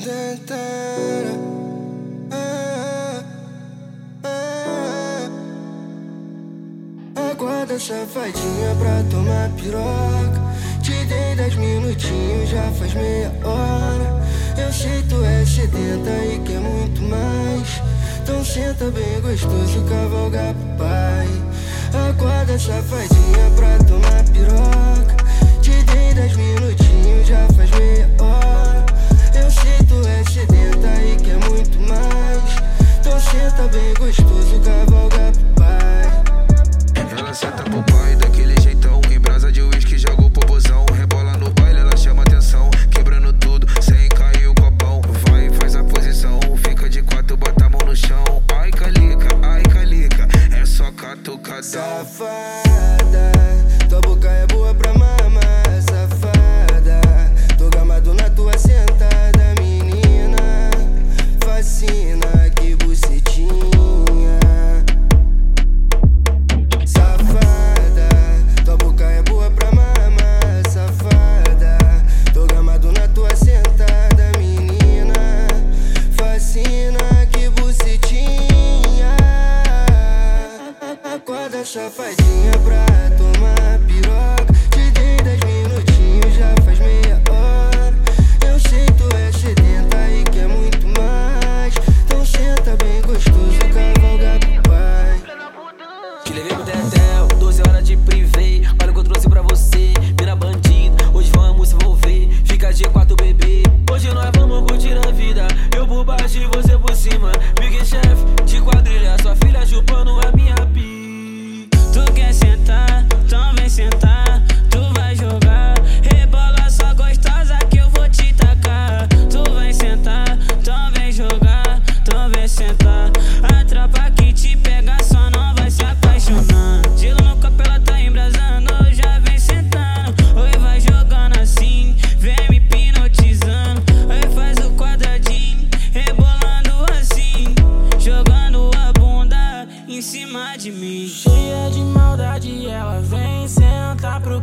É Aguarda essa fadinha pra tomar piroca. Te dei dez minutinhos, já faz meia hora. Eu sei tu é sedenta e quer muito mais. Então senta bem gostoso, cavalgar pro pai. Aguarda essa fadinha pra tomar piroca. Te dei dez minutinhos. Tô Tua boca é boa. safadinha pra tomar piroca. Te dei 10 minutinhos, já faz meia hora. Eu sei tu é sedenta e quer muito mais. Então senta bem gostoso, cavalga pro pai. Te levei pro Tetel, 12 horas de privê. Olha o que eu trouxe pra você, mina bandido. Hoje vamos se envolver, fica G4 bebê. Hoje nós vamos curtir a vida. Eu vou baixo e você.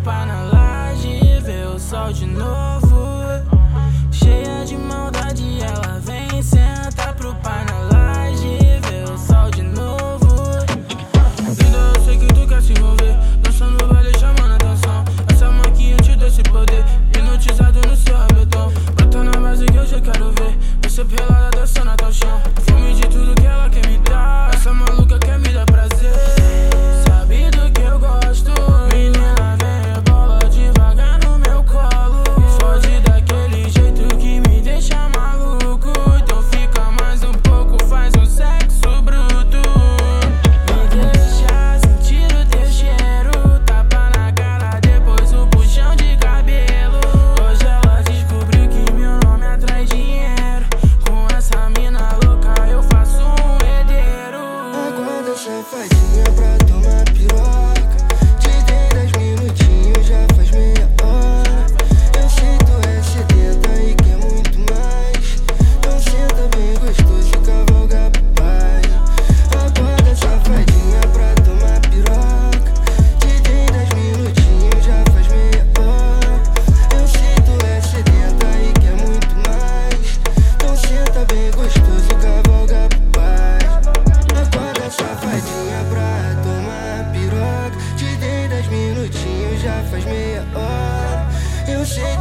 trepar na laje e ver o sol de novo.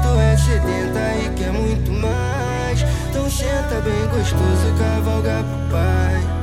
Tu é sedenta e quer muito mais. Então senta bem gostoso, cavalga pro pai.